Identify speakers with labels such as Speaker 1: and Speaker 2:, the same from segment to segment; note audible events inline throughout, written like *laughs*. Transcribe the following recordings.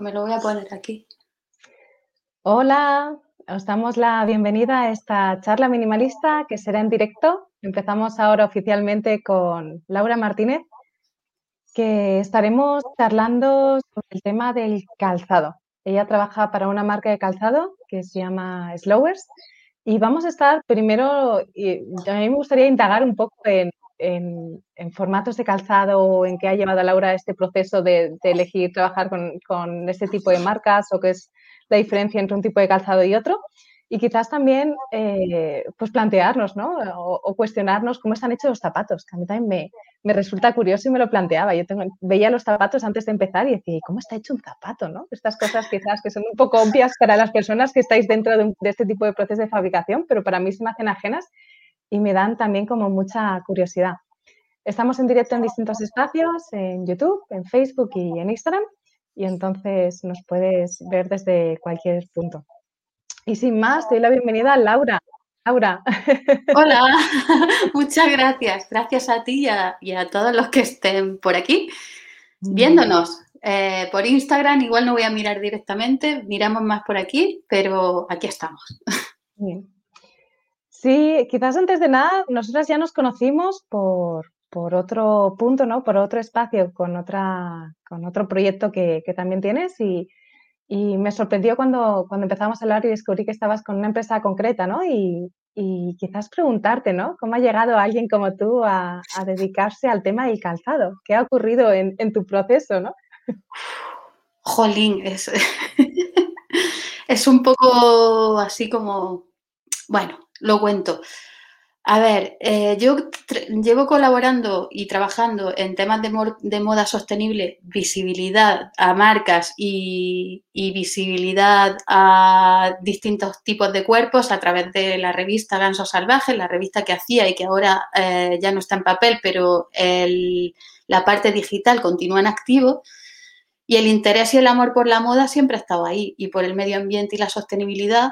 Speaker 1: me lo voy a poner aquí.
Speaker 2: Hola, os damos la bienvenida a esta charla minimalista que será en directo. Empezamos ahora oficialmente con Laura Martínez, que estaremos charlando sobre el tema del calzado. Ella trabaja para una marca de calzado que se llama Slowers y vamos a estar primero, a mí me gustaría indagar un poco en, formatos de calzado o en qué ha llevado a Laura este proceso de, elegir trabajar con, con, este tipo de marcas o qué es la diferencia entre un tipo de calzado y otro. Y quizás también eh, pues plantearnos ¿no? O, cuestionarnos cómo están hechos los zapatos, que a mí también me, me resulta curioso y me lo planteaba. Yo tengo, veía los zapatos antes de empezar y decía, ¿cómo está hecho un zapato? ¿no? Estas cosas quizás que son un poco obvias para las personas que estáis dentro de, este tipo de procesos de fabricación, pero para mí se me hacen ajenas y me dan también como mucha curiosidad. Estamos en directo en distintos espacios, en YouTube, en Facebook y en Instagram, y entonces nos puedes ver desde cualquier punto. Y sin más, te doy la bienvenida a Laura. Laura. *laughs*
Speaker 1: Hola, *laughs* muchas gracias. Gracias a ti y a, todos los que estén por aquí viéndonos. Eh, por Instagram igual no voy a mirar directamente, miramos más por aquí, pero aquí estamos.
Speaker 2: Sí, quizás antes de nada, nosotras ya nos conocimos por, otro punto, ¿no? Por otro espacio, con, otra, con otro proyecto que, también tienes y, y me sorprendió cuando, cuando empezamos a hablar y descubrí que estabas con una empresa concreta, ¿no? Y, quizás preguntarte, ¿no? ¿Cómo ha llegado alguien como tú a, dedicarse al tema del calzado? ¿Qué ha ocurrido en, tu proceso, no?
Speaker 1: Jolín, es, *laughs* es un poco así como, bueno, lo cuento. A ver, eh, yo llevo colaborando y trabajando en temas de, moda sostenible, visibilidad a marcas y, visibilidad a distintos tipos de cuerpos a través de la revista Ganso Salvaje, la revista que hacía y que ahora eh, ya no está en papel, pero la parte digital continúa en activo. Y el interés y el amor por la moda siempre ha estado ahí y por el medio ambiente y la sostenibilidad,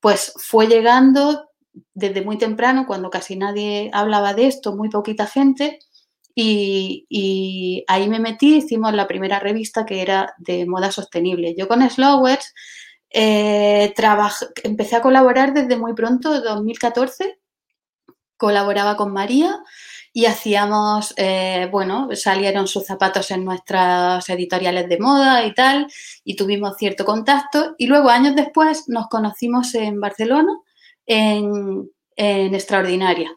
Speaker 1: pues fue llegando desde muy temprano, cuando casi nadie hablaba de esto, muy poquita gente, y, ahí me metí, hicimos la primera revista que era de moda sostenible. Yo con Slowers eh, empecé a colaborar desde muy pronto, 2014, colaboraba con María y hacíamos, eh, bueno, salieron sus zapatos en nuestras editoriales de moda y tal, y tuvimos cierto contacto, y luego años después nos conocimos en Barcelona en, Extraordinaria.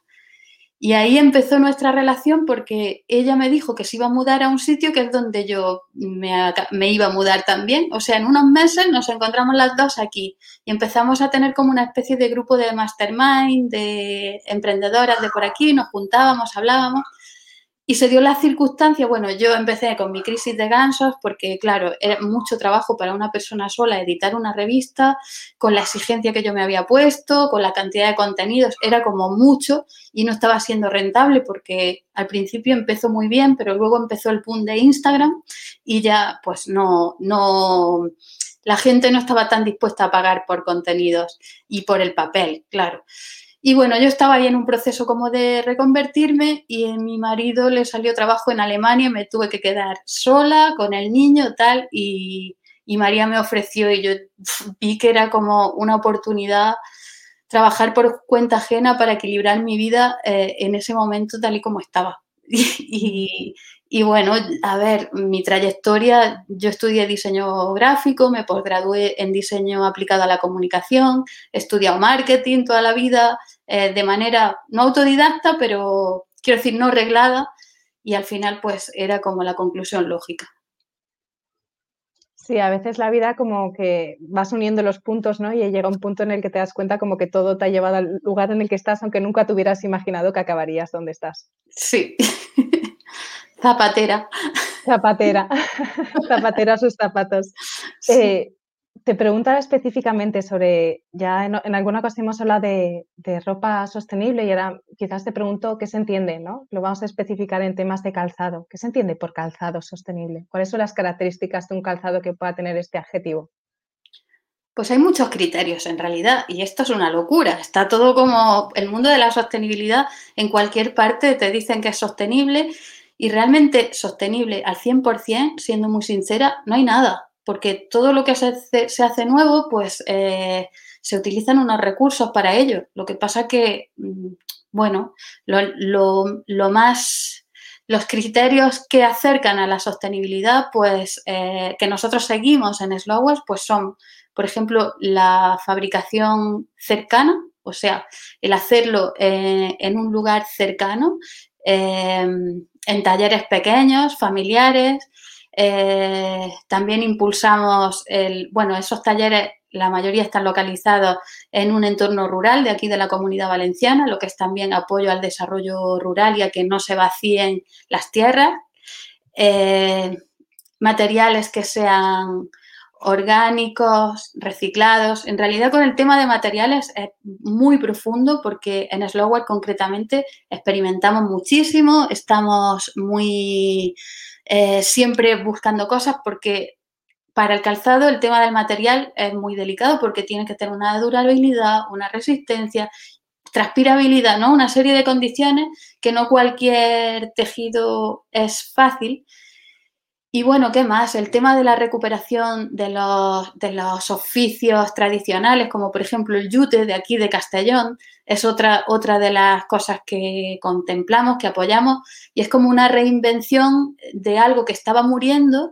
Speaker 1: Y ahí empezó nuestra relación porque ella me dijo que se iba a mudar a un sitio que es donde yo me, me, iba a mudar también. O sea, en unos meses nos encontramos las dos aquí y empezamos a tener como una especie de grupo de mastermind, de emprendedoras de por aquí, nos juntábamos, hablábamos. Y se dio la circunstancia, bueno, yo empecé con mi crisis de gansos porque, claro, era mucho trabajo para una persona sola editar una revista, con la exigencia que yo me había puesto, con la cantidad de contenidos, era como mucho y no estaba siendo rentable porque al principio empezó muy bien, pero luego empezó el boom de Instagram y ya pues no, no, la gente no estaba tan dispuesta a pagar por contenidos y por el papel, claro. Y bueno, yo estaba ahí en un proceso como de reconvertirme y a mi marido le salió trabajo en Alemania, me tuve que quedar sola con el niño tal y, María me ofreció y yo vi que era como una oportunidad trabajar por cuenta ajena para equilibrar mi vida eh, en ese momento tal y como estaba. *laughs* y, y bueno, a ver, mi trayectoria, yo estudié diseño gráfico, me posgradué en diseño aplicado a la comunicación, he estudiado marketing toda la vida, eh, de manera no autodidacta, pero quiero decir no reglada, y al final pues era como la conclusión lógica.
Speaker 2: Sí, a veces la vida como que vas uniendo los puntos, ¿no? Y llega un punto en el que te das cuenta como que todo te ha llevado al lugar en el que estás, aunque nunca te hubieras imaginado que acabarías donde estás.
Speaker 1: Sí. *laughs* Zapatera.
Speaker 2: Zapatera. *laughs* *laughs* Zapatera sus zapatos. Eh, te preguntaba específicamente sobre, ya en, alguna ocasión hemos hablado de, ropa sostenible y ahora quizás te pregunto qué se entiende, ¿no? Lo vamos a especificar en temas de calzado. ¿Qué se entiende por calzado sostenible? ¿Cuáles son las características de un calzado que pueda tener este adjetivo?
Speaker 1: Pues hay muchos criterios en realidad y esto es una locura. Está todo como el mundo de la sostenibilidad en cualquier parte te dicen que es sostenible y realmente sostenible al 100%, siendo muy sincera, no hay nada. Porque todo lo que se hace, nuevo, pues eh, se utilizan unos recursos para ello. Lo que pasa que, mm, bueno, lo, más los criterios que acercan a la sostenibilidad, pues eh, que nosotros seguimos en Slowers, pues son, por ejemplo, la fabricación cercana, o sea, el hacerlo eh, en un lugar cercano, en talleres pequeños, familiares. Eh, también impulsamos, el, bueno, esos talleres, la mayoría están localizados en un entorno rural de aquí de la comunidad valenciana, lo que es también apoyo al desarrollo rural y a que no se vacíen las tierras. Eh, materiales que sean orgánicos, reciclados. En realidad con el tema de materiales es muy profundo porque en Slowware concretamente experimentamos muchísimo, estamos muy eh, siempre buscando cosas porque para el calzado el tema del material es muy delicado porque tiene que tener una durabilidad, una resistencia, transpirabilidad, ¿no? Una serie de condiciones que no cualquier tejido es fácil y bueno, ¿qué más? El tema de la recuperación de los, oficios tradicionales, como por ejemplo el yute de aquí de Castellón, es otra, otra de las cosas que contemplamos, que apoyamos, y es como una reinvención de algo que estaba muriendo,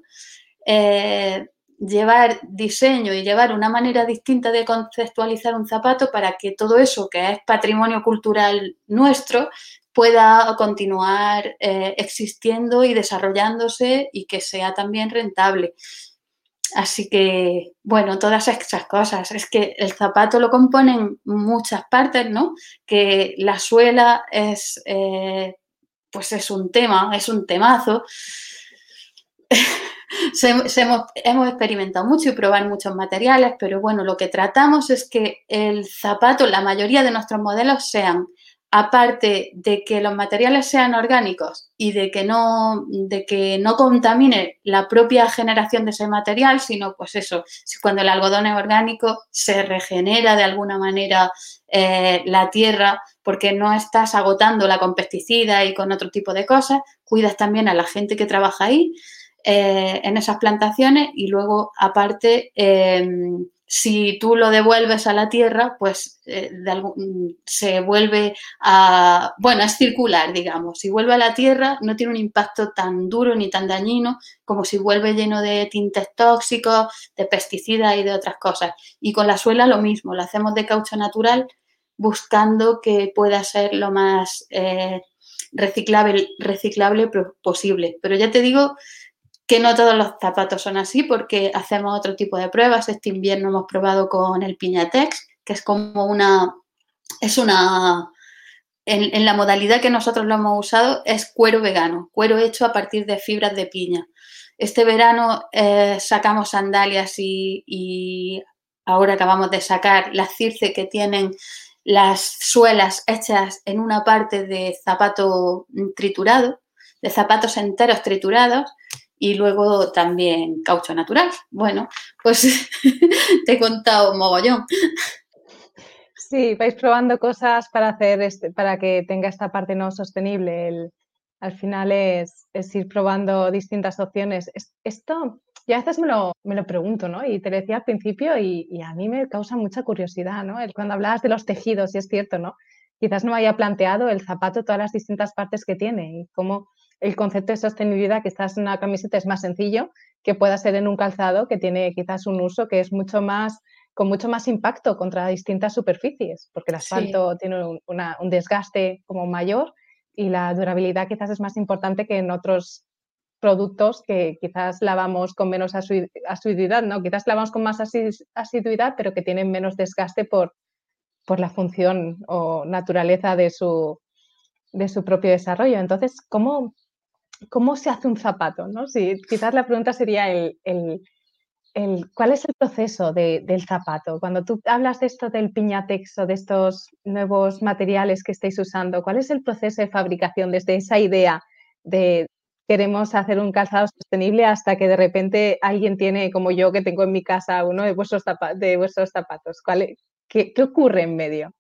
Speaker 1: eh, llevar diseño y llevar una manera distinta de conceptualizar un zapato para que todo eso que es patrimonio cultural nuestro pueda continuar eh, existiendo y desarrollándose y que sea también rentable. Así que, bueno, todas esas cosas. Es que el zapato lo componen muchas partes, ¿no? Que la suela es, eh, pues es un tema, es un temazo. *laughs* hemos, hemos, experimentado mucho y probar muchos materiales, pero bueno, lo que tratamos es que el zapato, la mayoría de nuestros modelos sean aparte de que los materiales sean orgánicos y de que no, de que no contamine la propia generación de ese material, sino pues eso, cuando el algodón es orgánico se regenera de alguna manera eh, la tierra porque no estás agotándola con pesticidas y con otro tipo de cosas, cuidas también a la gente que trabaja ahí eh, en esas plantaciones y luego aparte em, si tú lo devuelves a la Tierra, pues eh, se vuelve a, bueno, es circular, digamos. Si vuelve a la Tierra no tiene un impacto tan duro ni tan dañino como si vuelve lleno de tintes tóxicos, de pesticidas y de otras cosas. Y con la suela lo mismo, la hacemos de caucho natural buscando que pueda ser lo más eh, reciclable posible. Pero ya te digo que no todos los zapatos son así porque hacemos otro tipo de pruebas. Este invierno hemos probado con el Piñatex, que es como una, es una, en, la modalidad que nosotros lo hemos usado es cuero vegano, cuero hecho a partir de fibras de piña. Este verano eh, sacamos sandalias y, ahora acabamos de sacar las circe que tienen las suelas hechas en una parte de zapato triturado, de zapatos enteros triturados y luego también caucho natural. Bueno, pues *laughs* te he contado mogollón.
Speaker 2: Sí, vais probando cosas para hacer este, para que tenga esta parte no sostenible. al final es, ir probando distintas opciones. Esto, ya a veces me lo, me lo pregunto, ¿no? Y te decía al principio y, a mí me causa mucha curiosidad, ¿no? Cuando hablabas de los tejidos, y es cierto, ¿no? Quizás no haya planteado el zapato todas las distintas partes que tiene y cómo el concepto de sostenibilidad que estás en una camiseta es más sencillo que pueda ser en un calzado que tiene quizás un uso que es mucho más con mucho más impacto contra distintas superficies, porque el asfalto tiene un, desgaste como mayor y la durabilidad quizás es más importante que en otros productos que quizás lavamos con menos asiduidad, ¿no? Quizás lavamos con más asiduidad, pero que tienen menos desgaste por, por la función o naturaleza de su, de su propio desarrollo. Entonces, ¿cómo, ¿cómo se hace un zapato? ¿no? Si, quizás la pregunta sería el, ¿cuál es el proceso del zapato? Cuando tú hablas de esto del piñatex o de estos nuevos materiales que estáis usando, ¿cuál es el proceso de fabricación desde esa idea de queremos hacer un calzado sostenible hasta que de repente alguien tiene, como yo que tengo en mi casa, uno de vuestros, de zapatos? ¿Cuál, qué, qué ocurre en medio?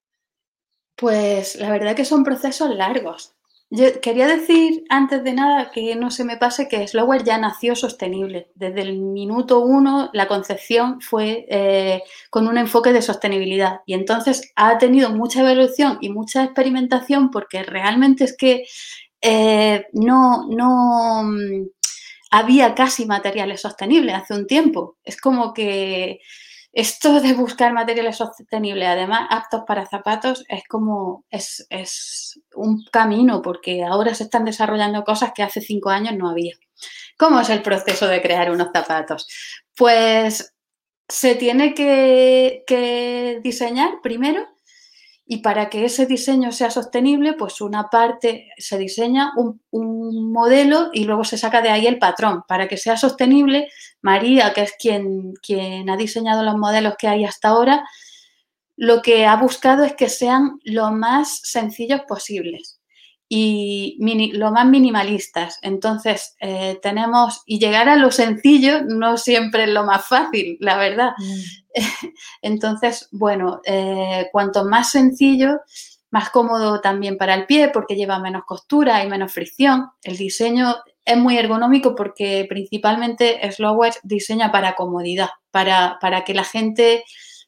Speaker 1: Pues la verdad que son procesos largos Yo quería decir antes de nada que no se me pase que Slower ya nació sostenible. Desde el minuto uno la concepción fue eh, con un enfoque de sostenibilidad y entonces ha tenido mucha evolución y mucha experimentación porque realmente es que eh, no, no mm, había casi materiales sostenibles hace un tiempo. Es como que esto de buscar materiales sostenibles, además aptos para zapatos, es como, es, es, un camino, porque ahora se están desarrollando cosas que hace cinco años no había. ¿Cómo es el proceso de crear unos zapatos? Pues se tiene que, que diseñar primero y para que ese diseño sea sostenible, pues una parte se diseña un, modelo y luego se saca de ahí el patrón. Para que sea sostenible, María, que es quien, ha diseñado los modelos que hay hasta ahora, lo que ha buscado es que sean lo más sencillos posibles y lo más minimalistas. Entonces, eh, tenemos, y llegar a lo sencillo no siempre es lo más fácil, la verdad. Mm. *laughs* Entonces, bueno, eh, cuanto más sencillo, más cómodo también para el pie porque lleva menos costura y menos fricción. El diseño es muy ergonómico porque principalmente Slowwatch diseña para comodidad, para, para que la gente,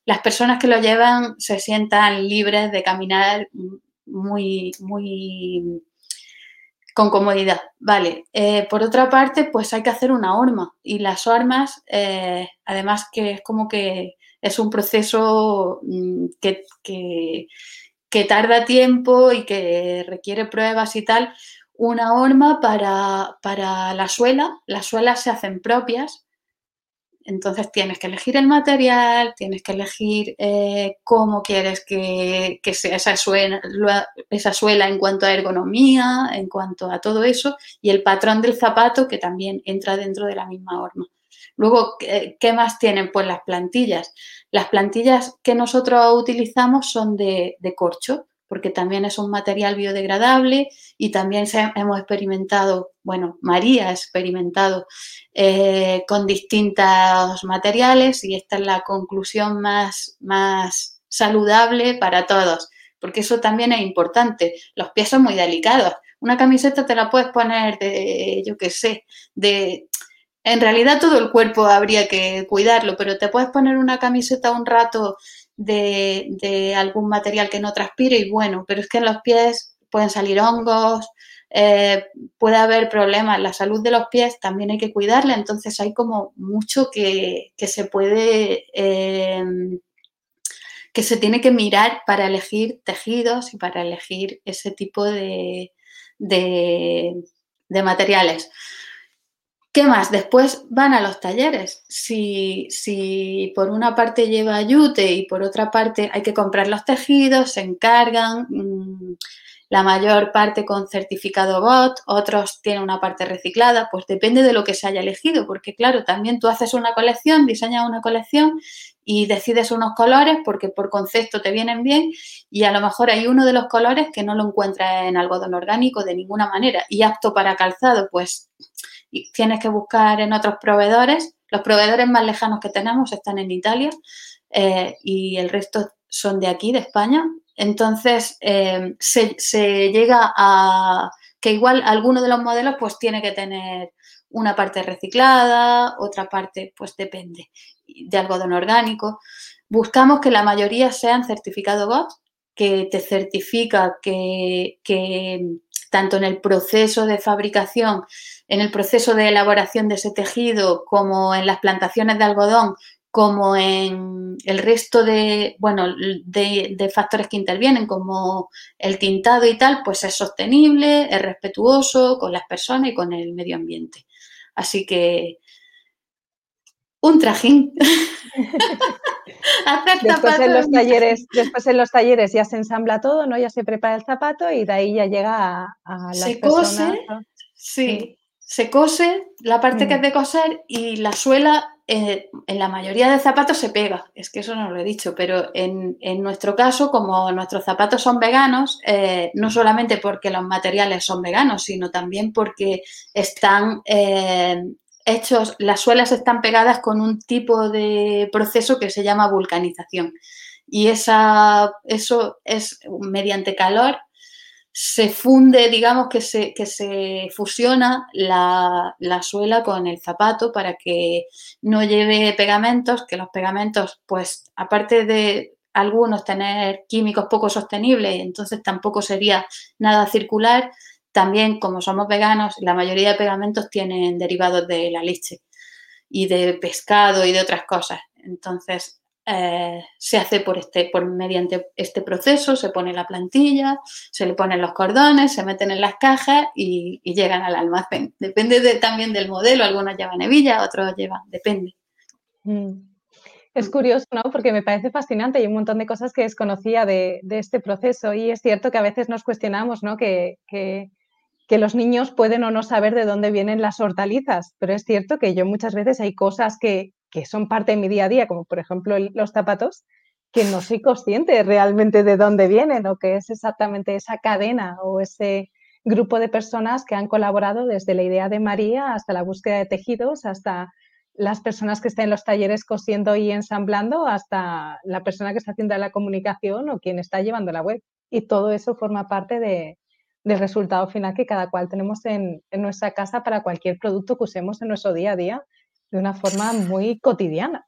Speaker 1: las personas que lo llevan se sientan libres de caminar muy, muy con comodidad. Vale, eh, por otra parte, pues hay que hacer una horma y las hormas, eh, además que es como que es un proceso mm, que, que, tarda tiempo y que requiere pruebas y tal. Una horma para, para la suela, las suelas se hacen propias entonces tienes que elegir el material, tienes que elegir eh, cómo quieres que, sea esa suela, esa suela en cuanto a ergonomía, en cuanto a todo eso, y el patrón del zapato que también entra dentro de la misma horma. Luego, ¿qué más tienen? Pues las plantillas. Las plantillas que nosotros utilizamos son de corcho, porque también es un material biodegradable y también hemos experimentado, bueno, María ha experimentado eh, con distintos materiales y esta es la conclusión más, más saludable para todos, porque eso también es importante. Los pies son muy delicados. Una camiseta te la puedes poner de, yo qué sé, de... En realidad todo el cuerpo habría que cuidarlo, pero te puedes poner una camiseta un rato de, algún material que no transpire y bueno, pero es que en los pies pueden salir hongos, eh, puede haber problemas. La salud de los pies también hay que cuidarla, entonces hay como mucho que, se puede, em, que se tiene que mirar para elegir tejidos y para elegir ese tipo de, de materiales. ¿Qué más? Después van a los talleres. Si, si, por una parte lleva yute y por otra parte hay que comprar los tejidos, se encargan, mm, la mayor parte con certificado GOT, otros tienen una parte reciclada, pues depende de lo que se haya elegido, porque claro, también tú haces una colección, diseñas una colección y decides unos colores porque por concepto te vienen bien y a lo mejor hay uno de los colores que no lo encuentras en algodón orgánico de ninguna manera y apto para calzado, pues tienes que buscar en otros proveedores. Los proveedores más lejanos que tenemos están en Italia eh, y el resto son de aquí, de España. Entonces, eh, se, llega a que igual alguno de los modelos pues tiene que tener una parte reciclada, otra parte pues depende de algodón orgánico. Buscamos que la mayoría sean certificado GOT, que te certifica que, que tanto en el proceso de fabricación en el proceso de elaboración de ese tejido, como en las plantaciones de algodón, como en el resto de, bueno, de, factores que intervienen, como el tintado y tal, pues es sostenible, es respetuoso con las personas y con el medio ambiente. Así que un trajín. *laughs*
Speaker 2: después en los talleres, después en los talleres ya se ensambla todo, ¿no? Ya se prepara el zapato y de ahí ya llega a, a las
Speaker 1: se Cose, sí, se cose la parte que es mm. de coser y la suela eh, en la mayoría de zapatos se pega. Es que eso no lo he dicho, pero en, nuestro caso, como nuestros zapatos son veganos, eh, no solamente porque los materiales son veganos, sino también porque están eh, hechos, las suelas están pegadas con un tipo de proceso que se llama vulcanización. Y esa, eso es mediante calor se funde, digamos que se, que se fusiona la, suela con el zapato para que no lleve pegamentos, que los pegamentos, pues aparte de algunos tener químicos poco sostenibles, entonces tampoco sería nada circular, también como somos veganos, la mayoría de pegamentos tienen derivados de la leche y de pescado y de otras cosas. Entonces, eh, se hace por este, por mediante este proceso, se pone la plantilla, se le ponen los cordones, se meten en las cajas y, llegan al almacén. Depende también del modelo, algunos llevan hebilla, otros llevan, depende.
Speaker 2: Mm. Es curioso, ¿no? Porque me parece fascinante y un montón de cosas que desconocía de, este proceso y es cierto que a veces nos cuestionamos, ¿no? Que, que, que los niños pueden o no saber de dónde vienen las hortalizas, pero es cierto que yo muchas veces hay cosas que, que son parte de mi día a día, como por ejemplo los zapatos, que no soy consciente realmente de dónde vienen o que es exactamente esa cadena o ese grupo de personas que han colaborado desde la idea de María hasta la búsqueda de tejidos, hasta las personas que están en los talleres cosiendo y ensamblando, hasta la persona que está haciendo la comunicación o quien está llevando la web. Y todo eso forma parte de, del resultado final que cada cual tenemos en, nuestra casa para cualquier producto que usemos en nuestro día a día de una forma muy cotidiana.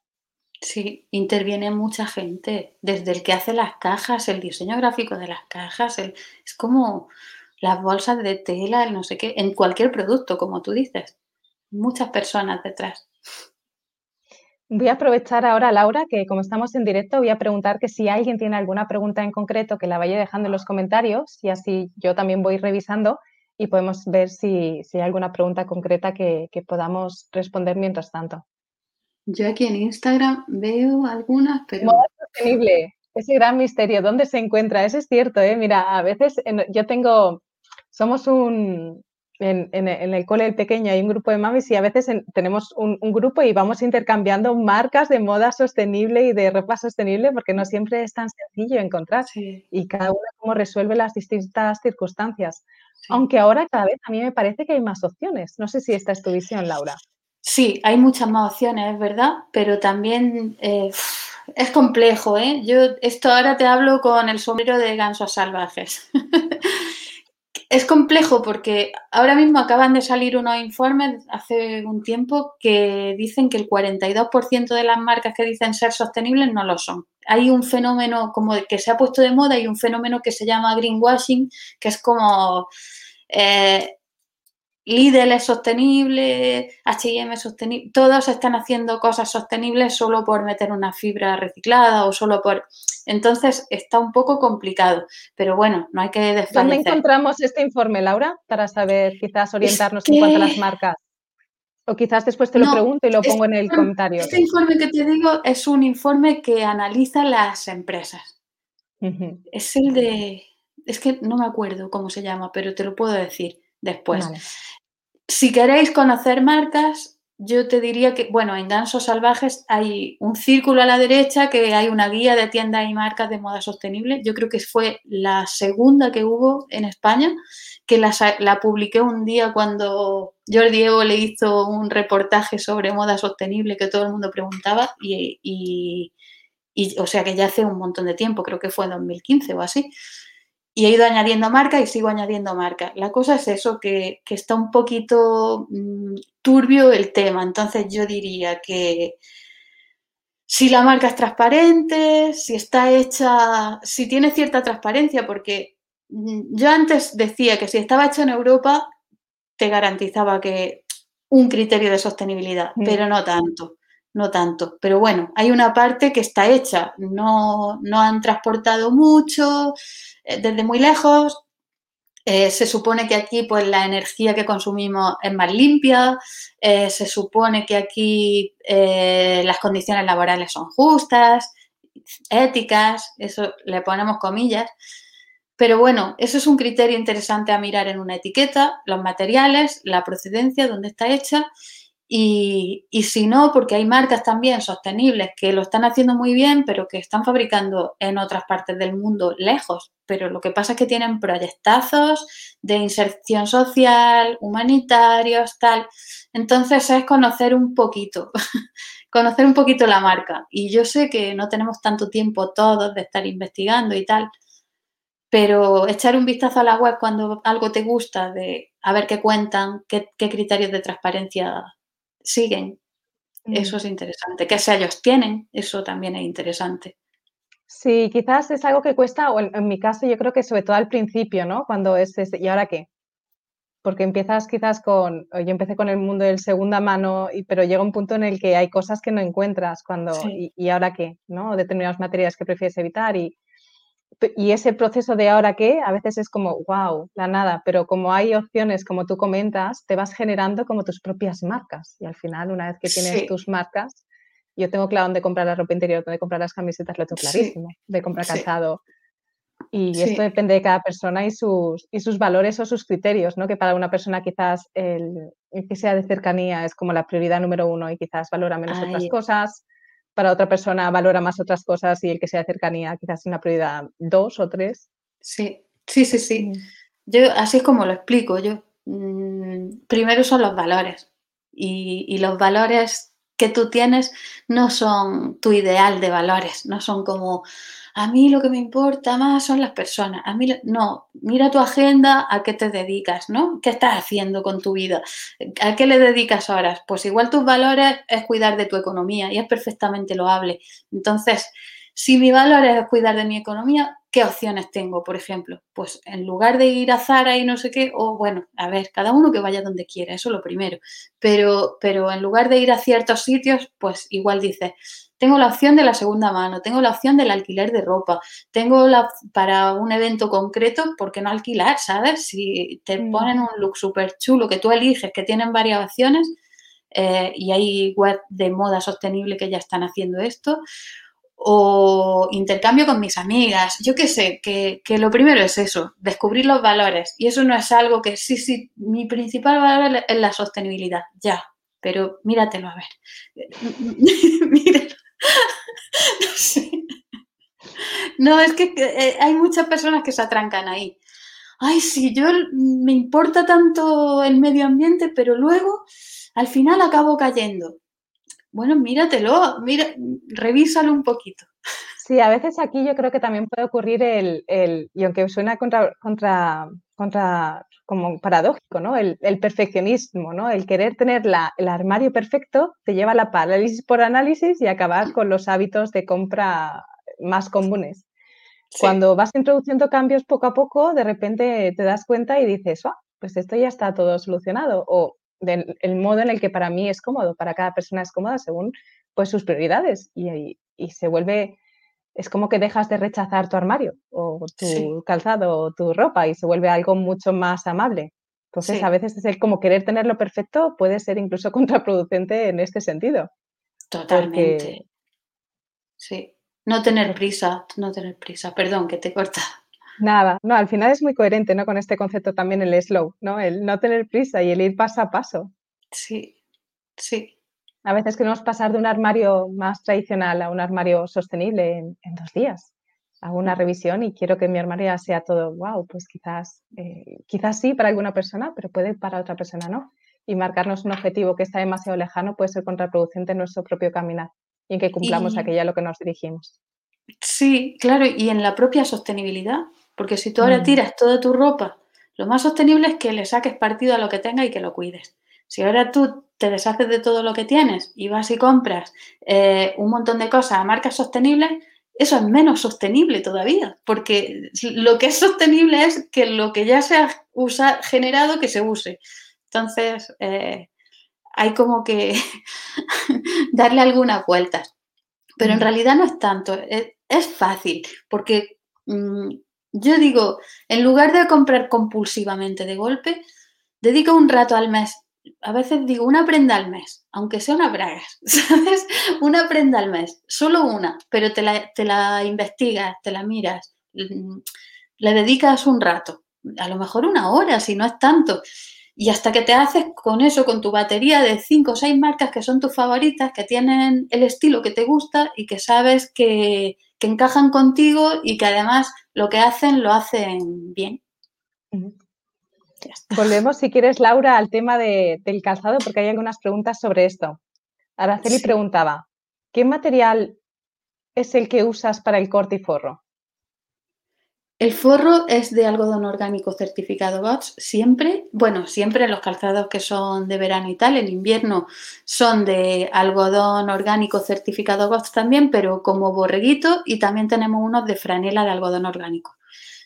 Speaker 1: Sí, interviene mucha gente, desde el que hace las cajas, el diseño gráfico de las cajas, es como las bolsas de tela, el no sé qué, en cualquier producto, como tú dices. Muchas personas detrás.
Speaker 2: Voy a aprovechar ahora, Laura, que como estamos en directo, voy a preguntar que si alguien tiene alguna pregunta en concreto, que la vaya dejando en los comentarios y así yo también voy revisando y podemos ver si, hay alguna pregunta concreta que, podamos responder mientras tanto.
Speaker 1: Yo aquí en Instagram veo algunas, pero...
Speaker 2: Moda sostenible, ese gran misterio, ¿dónde se encuentra? Eso es cierto, ¿eh? Mira, a veces yo tengo, somos un, en, el cole del pequeño hay un grupo de mamis y a veces tenemos un, grupo y vamos intercambiando marcas de moda sostenible y de ropa sostenible porque no siempre es tan sencillo encontrar y cada uno cómo resuelve las distintas circunstancias. Aunque ahora cada vez a mí me parece que hay más opciones. No sé si esta es tu visión, Laura.
Speaker 1: Sí, hay muchas más opciones, es verdad, pero también eh, es complejo. ¿eh? Yo esto ahora te hablo con el sombrero de gansos salvajes. *laughs* es complejo porque ahora mismo acaban de salir unos informes hace un tiempo que dicen que el 42% de las marcas que dicen ser sostenibles no lo son. Hay un fenómeno como que se ha puesto de moda y un fenómeno que se llama greenwashing, que es como eh, Lidl es sostenible, H&M es sostenible, todos están haciendo cosas sostenibles solo por meter una fibra reciclada o solo por... Entonces está un poco complicado, pero bueno, no hay que desfallecer.
Speaker 2: ¿Dónde encontramos este informe, Laura, para saber quizás orientarnos en cuanto a las marcas? O quizás después te lo pregunto y lo pongo en el comentario.
Speaker 1: Este informe que te digo es un informe que analiza las empresas. Es el de. Es que no me acuerdo cómo se llama, pero te lo puedo decir después. Si queréis conocer marcas, yo te diría que, bueno, en Gansos Salvajes hay un círculo a la derecha que hay una guía de tiendas y marcas de moda sostenible. Yo creo que fue la segunda que hubo en España, que la, publiqué un día cuando Jordi Diego le hizo un reportaje sobre moda sostenible que todo el mundo preguntaba y, y, o sea que ya hace un montón de tiempo, creo que fue en 2015 o así y he ido añadiendo marca y sigo añadiendo marca. La cosa es eso, que, está un poquito mm, turbio el tema. Entonces yo diría que si la marca es transparente, si está hecha, si tiene cierta transparencia, porque mm, yo antes decía que si estaba hecho en Europa, te garantizaba que un criterio de sostenibilidad, mm. pero no tanto no tanto. Pero bueno, hay una parte que está hecha, no, no han transportado mucho, desde muy lejos. Eh, se supone que aquí pues, la energía que consumimos es más limpia, eh, se supone que aquí las condiciones laborales son justas, éticas, eso le ponemos comillas. Pero bueno, eso es un criterio interesante a mirar en una etiqueta, los materiales, la procedencia, dónde está hecha y, si no, porque hay marcas también sostenibles que lo están haciendo muy bien, pero que están fabricando en otras partes del mundo lejos. Pero lo que pasa es que tienen proyectazos de inserción social, humanitarios, tal. Entonces es conocer un poquito, *laughs* conocer un poquito la marca. Y yo sé que no tenemos tanto tiempo todos de estar investigando y tal, pero echar un vistazo a la web cuando algo te gusta, de a ver qué cuentan, qué, criterios de transparencia siguen, eso mm. es interesante. ¿Qué sellos tienen? Eso también es interesante.
Speaker 2: Sí, quizás es algo que cuesta, o en, mi caso yo creo que sobre todo al principio, ¿no? Cuando es, ¿y ahora qué? Porque empiezas quizás con, yo empecé con el mundo del segunda mano, y, pero llega un punto en el que hay cosas que no encuentras cuando, y, y, ahora qué? ¿No? Determinadas materias que prefieres evitar y, y ese proceso de ahora qué, a veces es como, wow, la nada, pero como hay opciones, como tú comentas, te vas generando como tus propias marcas. Y al final, una vez que tienes tus marcas, yo tengo claro dónde comprar la ropa interior, dónde comprar las camisetas, lo tengo clarísimo, de comprar calzado. Y esto depende de cada persona y sus, y sus valores o sus criterios, ¿no? Que para una persona quizás el, que sea de cercanía es como la prioridad número uno y quizás valora menos otras cosas para otra persona valora más otras cosas y el que sea cercanía quizás es una prioridad dos o tres.
Speaker 1: Sí, sí, sí, sí. Mm. Yo así es como lo explico. Yo mm, primero son los valores y, y, los valores que tú tienes no son tu ideal de valores, no son como a mí lo que me importa más son las personas. A mí no, mira tu agenda, a qué te dedicas, ¿no? ¿Qué estás haciendo con tu vida? ¿A qué le dedicas horas? Pues igual tus valores es cuidar de tu economía y es perfectamente loable. Entonces, si mi valor es cuidar de mi economía, ¿qué opciones tengo, por ejemplo? Pues en lugar de ir a Zara y no sé qué, o bueno, a ver, cada uno que vaya donde quiera, eso es lo primero. Pero, pero en lugar de ir a ciertos sitios, pues igual dices, tengo la opción de la segunda mano, tengo la opción del alquiler de ropa, tengo la para un evento concreto, ¿por qué no alquilar, sabes? Si te mm. ponen un look súper chulo que tú eliges, que tienen varias opciones, eh, y hay web de moda sostenible que ya están haciendo esto, o intercambio con mis amigas, yo qué sé, que, que, lo primero es eso, descubrir los valores. Y eso no es algo que, sí, sí, mi principal valor es la sostenibilidad, ya, pero míratelo a ver. *laughs* Míralo. *laughs* no sé. No, es que eh, hay muchas personas que se atrancan ahí. Ay, sí, yo me importa tanto el medio ambiente, pero luego al final acabo cayendo. Bueno, míratelo, mira, revísalo un poquito.
Speaker 2: Sí, a veces aquí yo creo que también puede ocurrir el, el y aunque suena contra, contra, contra como paradójico, ¿no? El, perfeccionismo, ¿no? El querer tener el armario perfecto te lleva a la parálisis por análisis y acabar con los hábitos de compra más comunes. Cuando vas introduciendo cambios poco a poco, de repente te das cuenta y dices, oh, pues esto ya está todo solucionado. O el modo en el que para mí es cómodo, para cada persona es cómoda según pues sus prioridades. Y, y se vuelve es como que dejas de rechazar tu armario o tu calzado o tu ropa y se vuelve algo mucho más amable. Entonces, a veces es el como querer tenerlo perfecto puede ser incluso *laughs* contraproducente en este sentido.
Speaker 1: Totalmente. Sí. No tener prisa, no tener prisa. Perdón, que te corta.
Speaker 2: Nada, no, al final es muy coherente, ¿no? Con este concepto también el slow, ¿no? El no tener prisa y el ir paso a paso.
Speaker 1: Sí, sí.
Speaker 2: A veces queremos pasar de un armario más tradicional a un armario sostenible en, dos días. Hago una revisión y quiero que mi armario sea todo, wow, pues quizás, eh, quizás sí para alguna persona, pero puede para otra persona no. Y marcarnos un objetivo que está demasiado lejano puede ser contraproducente en nuestro propio caminar y en que cumplamos aquello a lo que nos dirigimos.
Speaker 1: Sí, claro, y en la propia sostenibilidad, porque si tú ahora mm. tiras toda tu ropa, lo más sostenible es que le saques partido a lo que tenga y que lo cuides. Si ahora tú te deshaces de todo lo que tienes y vas y compras eh, un montón de cosas a marcas sostenibles, eso es menos sostenible todavía, porque lo que es sostenible es que lo que ya se ha generado, que se use. Entonces, eh, hay como que *laughs* darle algunas vueltas. Pero en mm. realidad no es tanto, es, fácil, porque mm, yo digo, en lugar de comprar compulsivamente de golpe, dedica un rato al mes a veces digo una prenda al mes, aunque sea una bragas, *laughs* ¿sabes? Una prenda al mes, solo una, pero te la, te la investigas, te la miras, mm, le dedicas un rato, a lo mejor una hora, si no es tanto. Y hasta que te haces con eso, con tu batería de cinco o seis marcas que son tus favoritas, que tienen el estilo que te gusta y que sabes que, que encajan contigo y que además lo que hacen lo hacen bien.
Speaker 2: Volvemos, si quieres, Laura, al tema del calzado, porque hay algunas preguntas sobre esto. Araceli preguntaba, ¿qué material es el que usas para el corte y forro?
Speaker 1: El forro es de algodón orgánico certificado GOTS siempre. Bueno, siempre los calzados que son de verano y tal, en invierno son de algodón orgánico certificado GOTS también, pero como borreguito y también tenemos unos de franela de algodón orgánico.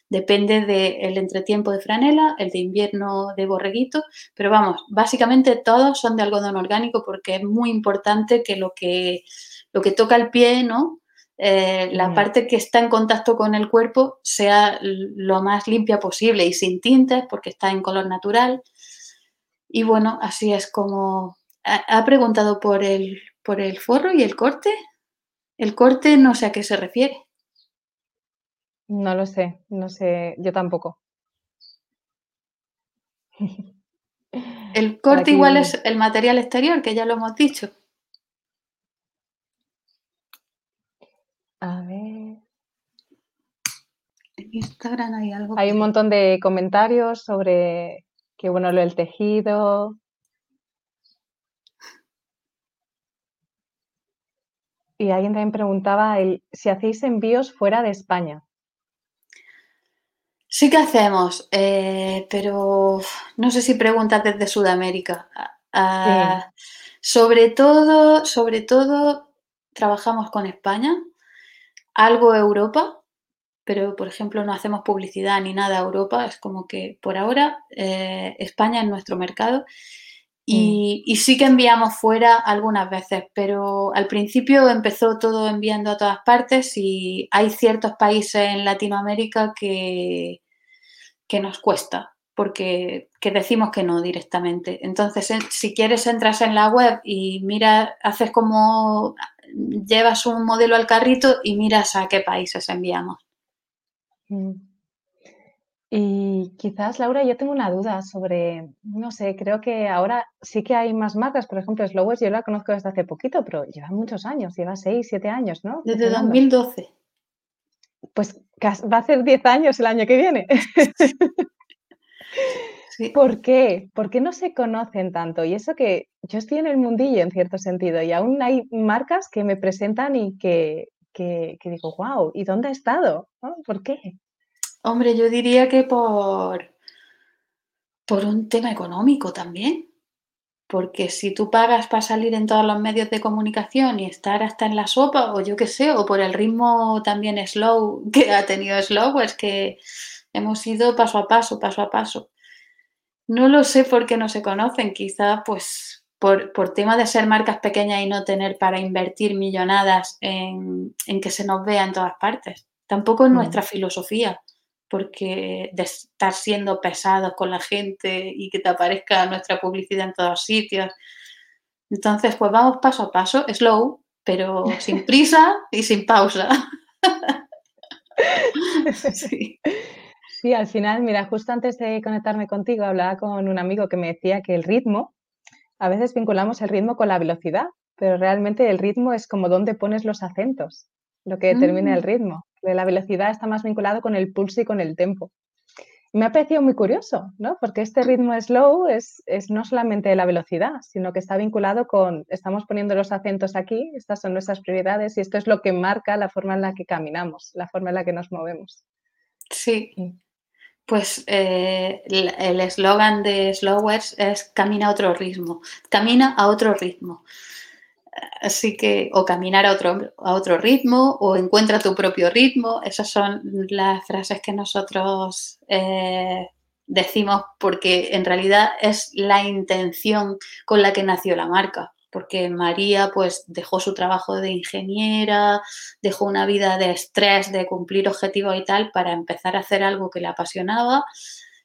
Speaker 1: Depende del entretiempo de franela, el de invierno de borreguito, pero vamos, básicamente todos son de algodón orgánico porque es muy importante que lo que, lo que toca el pie, ¿no? Eh, la parte que está en contacto con el cuerpo sea lo más limpia posible y sin tintes porque está en color natural. Y bueno, así es como... Ha, preguntado por el, por el forro y el corte. El corte no sé a qué se refiere.
Speaker 2: No lo sé, no sé, yo tampoco.
Speaker 1: El corte igual es el material exterior, que ya lo hemos dicho.
Speaker 2: A ver.
Speaker 1: En Instagram hay algo.
Speaker 2: Hay un montón de comentarios sobre qué bueno lo del tejido. Y alguien también preguntaba si hacéis envíos fuera de España.
Speaker 1: Sí que hacemos, eh, pero no sé si preguntas desde Sudamérica. Ah, sobre todo, sobre todo, trabajamos con España algo Europa, pero por ejemplo no hacemos publicidad ni nada a Europa, es como que por ahora eh, España es nuestro mercado y, mm. y, sí que enviamos fuera algunas veces, pero al principio empezó todo enviando a todas partes y hay ciertos países en Latinoamérica que, que nos cuesta porque que decimos que no directamente. Entonces, si quieres entras en la web y mira, haces como llevas un modelo al carrito y miras a qué países enviamos.
Speaker 2: Mm. Y quizás, Laura, yo tengo una duda sobre, no sé, creo que ahora sí que hay más marcas, por ejemplo, Slowers yo la conozco desde hace poquito, pero lleva muchos años, lleva seis, siete años, ¿no?
Speaker 1: Desde 2012.
Speaker 2: Pues va a ser 10 años el año que viene. *laughs* ¿Por qué? ¿Por qué no se conocen tanto? Y eso que yo estoy en el mundillo en cierto sentido y aún hay marcas que me presentan y que, digo, wow, ¿y dónde ha estado? ¿Por qué?
Speaker 1: Hombre, yo diría que por, por un tema económico también. Porque si tú pagas para salir en todos los medios de comunicación y estar hasta en la sopa, o yo qué sé, o por el ritmo también slow que ha tenido Slow, es que hemos ido paso a paso, paso a paso. No lo sé por qué no se conocen, quizá pues por, tema de ser marcas pequeñas y no tener para invertir millonadas en, que se nos vea en todas partes. Tampoco es mm. nuestra filosofía, porque de estar siendo pesados con la gente y que te aparezca nuestra publicidad en todos sitios. Entonces, pues vamos paso a paso, slow, pero *laughs* sin prisa y sin pausa. *laughs*
Speaker 2: sí. Sí, al final, mira, justo antes de conectarme contigo, hablaba con un amigo que me decía que el ritmo, a veces vinculamos el ritmo con la velocidad, pero realmente el ritmo es como dónde pones los acentos, lo que determina el mm. ritmo. La velocidad está más vinculado con el pulso y con el tempo. Me ha parecido muy curioso, ¿no? Porque este ritmo slow es, es no solamente la velocidad, sino que está vinculado con, estamos poniendo los acentos aquí, estas son nuestras prioridades y esto es lo que marca la forma en la que caminamos, la forma en la que nos movemos.
Speaker 1: Sí, pues eh, el eslogan de Slowers es camina a otro ritmo, camina a otro ritmo. Así que, o caminar a otro, a otro ritmo, o encuentra tu propio ritmo. Esas son las frases que nosotros eh, decimos porque en realidad es la intención con la que nació la marca porque María pues dejó su trabajo de ingeniera, dejó una vida de estrés, de cumplir objetivos y tal, para empezar a hacer algo que le apasionaba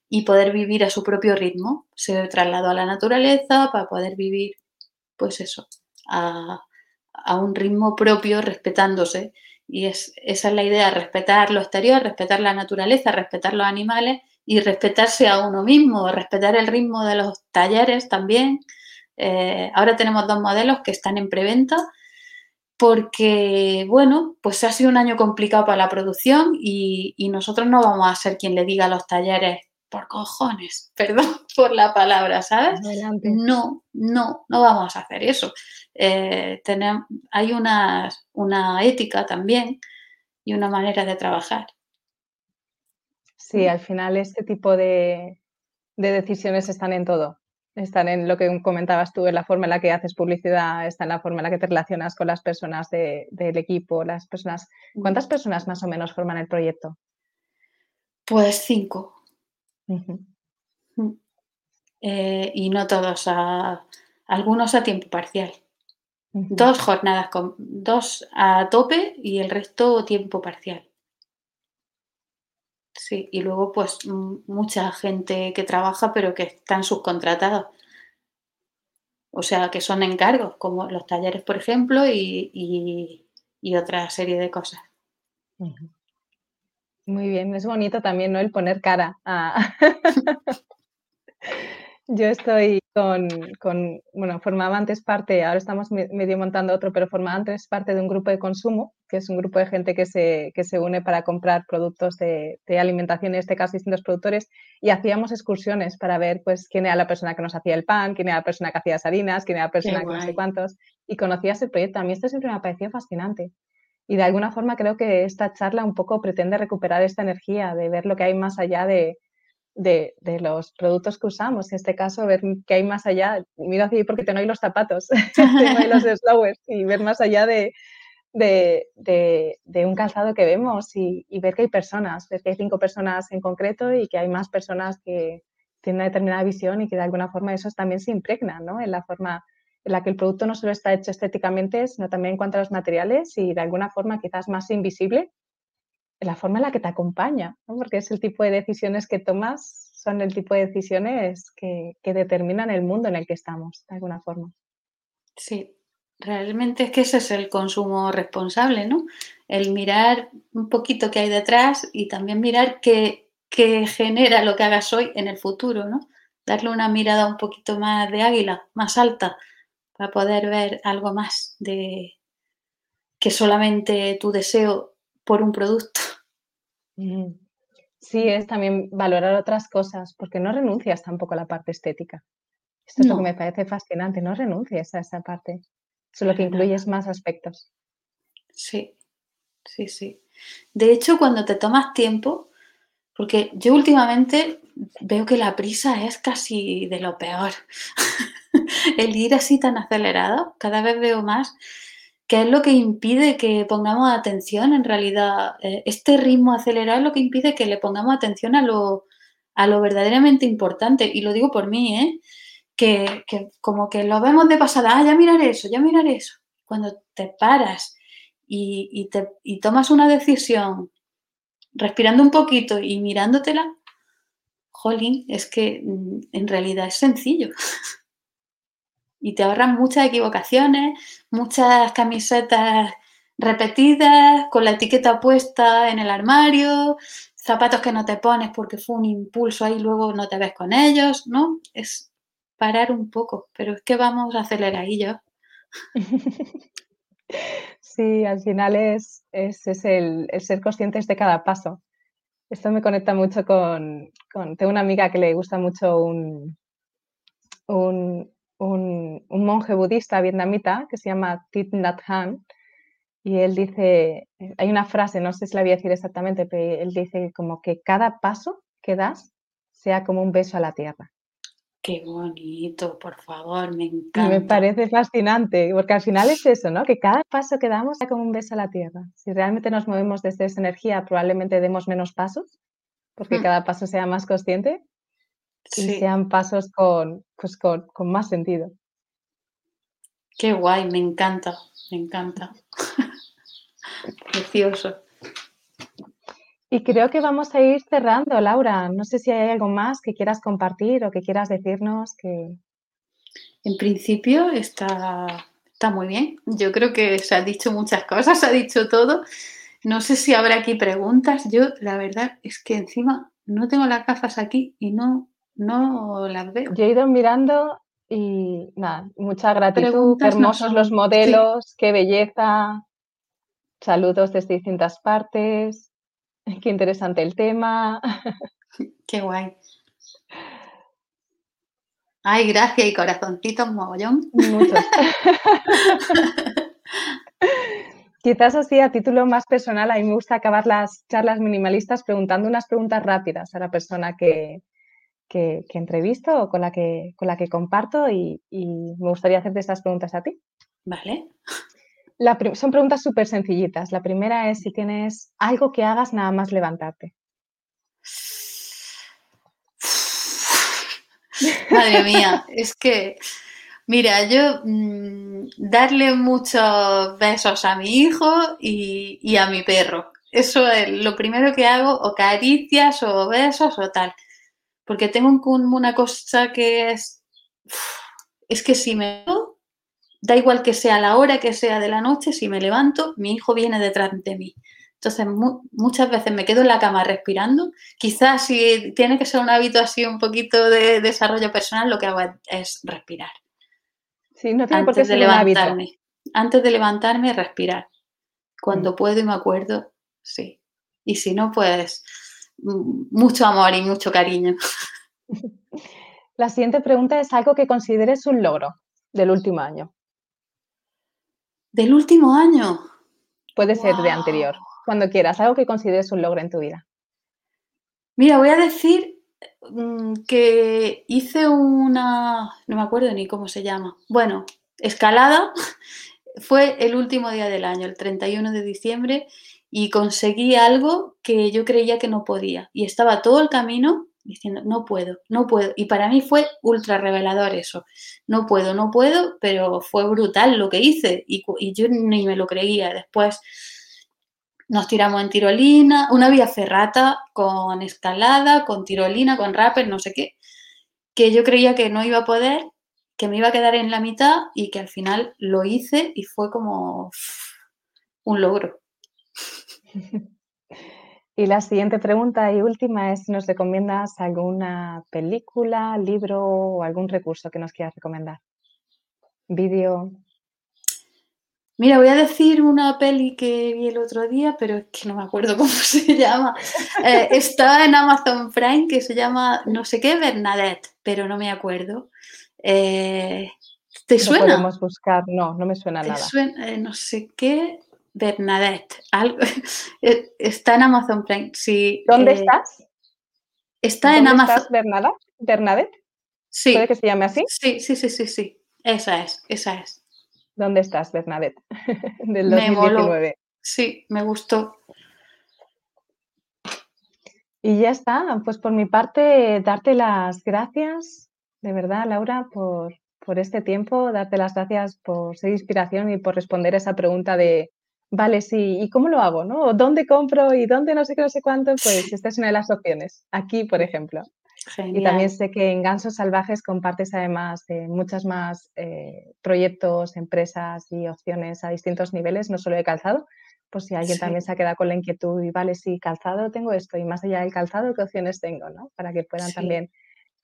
Speaker 1: y poder vivir a su propio ritmo. Se trasladó a la naturaleza para poder vivir, pues eso, a, un ritmo propio, respetándose. Y es, esa es la idea, respetar lo exterior, respetar la naturaleza, respetar los animales y respetarse a uno mismo, respetar el ritmo de los talleres también, eh, ahora tenemos dos modelos que están en preventa porque, bueno, pues ha sido un año complicado para la producción y, nosotros no vamos a ser quien le diga a los talleres, por cojones, *laughs* perdón por la palabra, ¿sabes? No, no, no vamos a hacer eso. Eh, tenemos, hay una, una ética también y una manera de trabajar.
Speaker 2: Sí, al final este tipo de, decisiones están en todo. Están en lo que comentabas tú, en la forma en la que haces publicidad, está en la forma en la que te relacionas con las personas del equipo, las personas. ¿Cuántas personas más o menos forman el proyecto?
Speaker 1: Pues cinco. Eh, y no todos a algunos a tiempo parcial. Dos jornadas, con, dos a tope y el resto tiempo parcial. Sí, y luego pues mucha gente que trabaja pero que están subcontratados. O sea, que son encargos, como los talleres, por ejemplo, y, otra serie de cosas.
Speaker 2: Muy bien, es bonito también, ¿no? El poner cara a... *laughs* Yo estoy con, con, bueno, formaba antes parte, ahora estamos medio montando otro, pero formaba antes parte de un grupo de consumo, que es un grupo de gente que se, que se une para comprar productos de, de, alimentación, en este caso distintos productores, y hacíamos excursiones para ver pues quién era la persona que nos hacía el pan, quién era la persona que hacía las harinas, quién era la persona que no sé cuántos, y conocías el proyecto. A mí esto siempre me ha parecido fascinante. Y de alguna forma creo que esta charla un poco pretende recuperar esta energía de ver lo que hay más allá de, de, los productos que usamos. En este caso, ver qué hay más allá. Mira así porque tengo ahí los zapatos, *laughs* tengo los *laughs* slowers y ver más allá de, de, un calzado que vemos y, ver que hay personas, ver que hay cinco personas en concreto y que hay más personas que tienen una determinada visión y que de alguna forma eso también se impregna ¿no? en la forma en la que el producto no solo está hecho estéticamente, sino también en cuanto a los materiales y de alguna forma quizás más invisible la forma en la que te acompaña, porque es el tipo de decisiones que tomas, son el tipo de decisiones que, determinan el mundo en el que estamos, de alguna forma.
Speaker 1: Sí, realmente es que ese es el consumo responsable, ¿no? El mirar un poquito qué hay detrás y también mirar qué, qué genera lo que hagas hoy en el futuro, ¿no? Darle una mirada un poquito más de águila, más alta, para poder ver algo más de que solamente tu deseo por un producto.
Speaker 2: Sí, es también valorar otras cosas, porque no renuncias tampoco a la parte estética. Esto es lo que me parece fascinante, no renuncias a esa parte, solo que incluyes más aspectos.
Speaker 1: Sí, sí, sí. De hecho, cuando te tomas tiempo, porque yo últimamente veo que la prisa es casi de lo peor. *laughs* El ir así tan acelerado, cada vez veo más ¿Qué es lo que impide que pongamos atención en realidad? Eh, este ritmo acelerado es lo que impide que le pongamos atención a lo, a lo verdaderamente importante. Y lo digo por mí, ¿eh? Que, como que lo vemos de pasada, ah, ya miraré eso, ya miraré eso. Cuando te paras y, te, y tomas una decisión respirando un poquito y mirándotela, jolín, es que mm, en realidad es sencillo. *laughs* y te ahorran muchas equivocaciones, muchas camisetas repetidas, con la etiqueta puesta en el armario, zapatos que no te pones porque fue un impulso ahí, luego no te ves con ellos, ¿no? Es parar un poco, pero es que vamos a aceleradillo. *laughs*
Speaker 2: Sí, al final es, es, el, ser conscientes de cada paso. Esto me conecta mucho con, tengo una amiga que le gusta mucho un, un, un, monje budista vietnamita que se llama Thich Nhat Hanh y él dice, hay una frase, no sé si la voy a decir exactamente, pero él dice como que cada paso que das sea como un beso a la tierra.
Speaker 1: Qué bonito, por favor, me encanta.
Speaker 2: me parece fascinante, porque al final es eso, ¿no? Que cada paso que damos sea como un beso a la tierra. Si realmente nos movemos desde esa energía, probablemente demos menos pasos, porque hmm. cada paso sea más consciente, y sean pasos con, pues con, más sentido.
Speaker 1: Qué guay, me encanta, me encanta. *laughs* Precioso.
Speaker 2: Y creo que vamos a ir cerrando, Laura. No sé si hay algo más que quieras compartir o que quieras decirnos que...
Speaker 1: En principio está, está muy bien. Yo creo que se ha dicho muchas cosas, se ha dicho todo. No sé si habrá aquí preguntas. Yo, la verdad, es que encima no tengo las gafas aquí y no, no las veo.
Speaker 2: Yo he ido mirando y nada, mucha gratitud, hermosos los modelos, qué belleza, saludos desde distintas partes, *laughs* qué interesante el tema.
Speaker 1: Qué guay. Ay, gracias y corazoncitos mogollón.
Speaker 2: Muchos. *laughs* Quizás así a título más personal, a mí me gusta acabar las charlas minimalistas preguntando unas preguntas rápidas a la persona que, que, entrevisto o con la que, con la que comparto y, me gustaría hacerte estas preguntas a ti.
Speaker 1: Vale.
Speaker 2: son preguntas súper sencillitas. La primera es si tienes algo que hagas nada más levantarte. *laughs*
Speaker 1: Madre mía, es que, mira, yo mm, darle muchos besos a mi hijo y, a mi perro. Eso es lo primero que hago, o caricias, o besos, o tal. Porque tengo una cosa que es, es que si me da igual que sea la hora que sea de la noche, si me levanto, mi hijo viene detrás de mí. Entonces, muchas veces me quedo en la cama respirando. Quizás si tiene que ser un hábito así un poquito de desarrollo personal, lo que hago es, respirar.
Speaker 2: Sí, no tiene antes de levantarme.
Speaker 1: Antes de levantarme, respirar. Cuando mm. puedo y me acuerdo, sí. Y si no, pues mucho amor y mucho cariño. *laughs*
Speaker 2: La siguiente pregunta es algo que consideres un logro del último año.
Speaker 1: ¿Del último año?
Speaker 2: Puede ser de anterior, cuando quieras, algo que consideres un logro en tu vida.
Speaker 1: Mira, voy a decir mm, que hice una, no me acuerdo ni cómo se llama, bueno, escalada, *laughs* fue el último día del año, el 31 de diciembre, y conseguí algo que yo creía que no podía. Y estaba todo el camino diciendo, no puedo, no puedo. Y para mí fue ultra revelador eso. No puedo, no puedo, pero fue brutal lo que hice y, yo ni me lo creía. Después nos tiramos en tirolina, una vía ferrata con escalada, con tirolina, con rapper, no sé qué, que yo creía que no iba a poder, que me iba a quedar en la mitad y que al final lo hice y fue como un logro. *laughs*
Speaker 2: Y la siguiente pregunta y última es si nos recomiendas alguna película, libro o algún recurso que nos quieras recomendar. Vídeo.
Speaker 1: Mira, voy a decir una peli que vi el otro día, pero es que no me acuerdo *laughs* cómo se llama. Eh, está en Amazon Prime que se llama no sé qué Bernadette, pero no me acuerdo. Eh, ¿Te suena?
Speaker 2: podemos buscar, no, no me suena nada.
Speaker 1: Suena, eh, no sé qué. Bernadette. Algo, *laughs* eh, está en Amazon Prime. Sí,
Speaker 2: ¿Dónde eh, estás?
Speaker 1: Está en Amazon.
Speaker 2: Estás, Bernadette? ¿Bernadette?
Speaker 1: Sí.
Speaker 2: ¿Puede que se llame así?
Speaker 1: Sí, sí, sí, sí, sí. Esa es, esa es.
Speaker 2: ¿Dónde estás, Bernadette? *laughs* Del 2019.
Speaker 1: Sí, me gustó.
Speaker 2: Y ya está. Pues por mi parte, darte las gracias, de verdad, Laura, por, por este tiempo, darte las gracias por ser inspiración y por responder esa pregunta de Vale, sí, ¿y cómo lo hago? ¿no? ¿Dónde compro y dónde no sé qué, no sé cuánto? Pues esta es una de las opciones. Aquí, por ejemplo. Y también sé que en Gansos Salvajes compartes además de muchos más eh, proyectos, empresas y opciones a distintos niveles, no solo de calzado. Pues si alguien también se ha quedado con la inquietud y vale, sí, calzado tengo esto y más allá del calzado, ¿qué opciones tengo? ¿no? Para que puedan también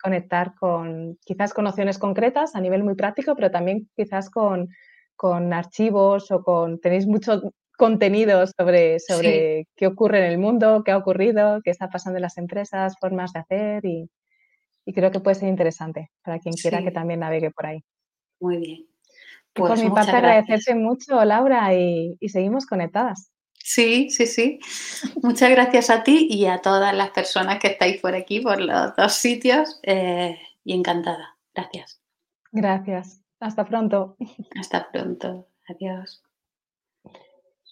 Speaker 2: conectar con, quizás con opciones concretas a nivel muy práctico, pero también quizás con con archivos o con, tenéis mucho contenido sobre, sobre qué ocurre en el mundo, qué ha ocurrido, qué está pasando en las empresas, formas de hacer y, creo que puede ser interesante para quien quiera que también navegue por ahí.
Speaker 1: Muy bien.
Speaker 2: por pues mi parte, agradecerte mucho, Laura, y, seguimos conectadas.
Speaker 1: Sí, sí, sí. Muchas gracias a ti y a todas las personas que estáis por aquí, por los dos sitios, eh, y encantada. Gracias.
Speaker 2: Gracias. Hasta pronto.
Speaker 1: Hasta pronto. Adiós.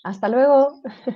Speaker 2: Hasta luego.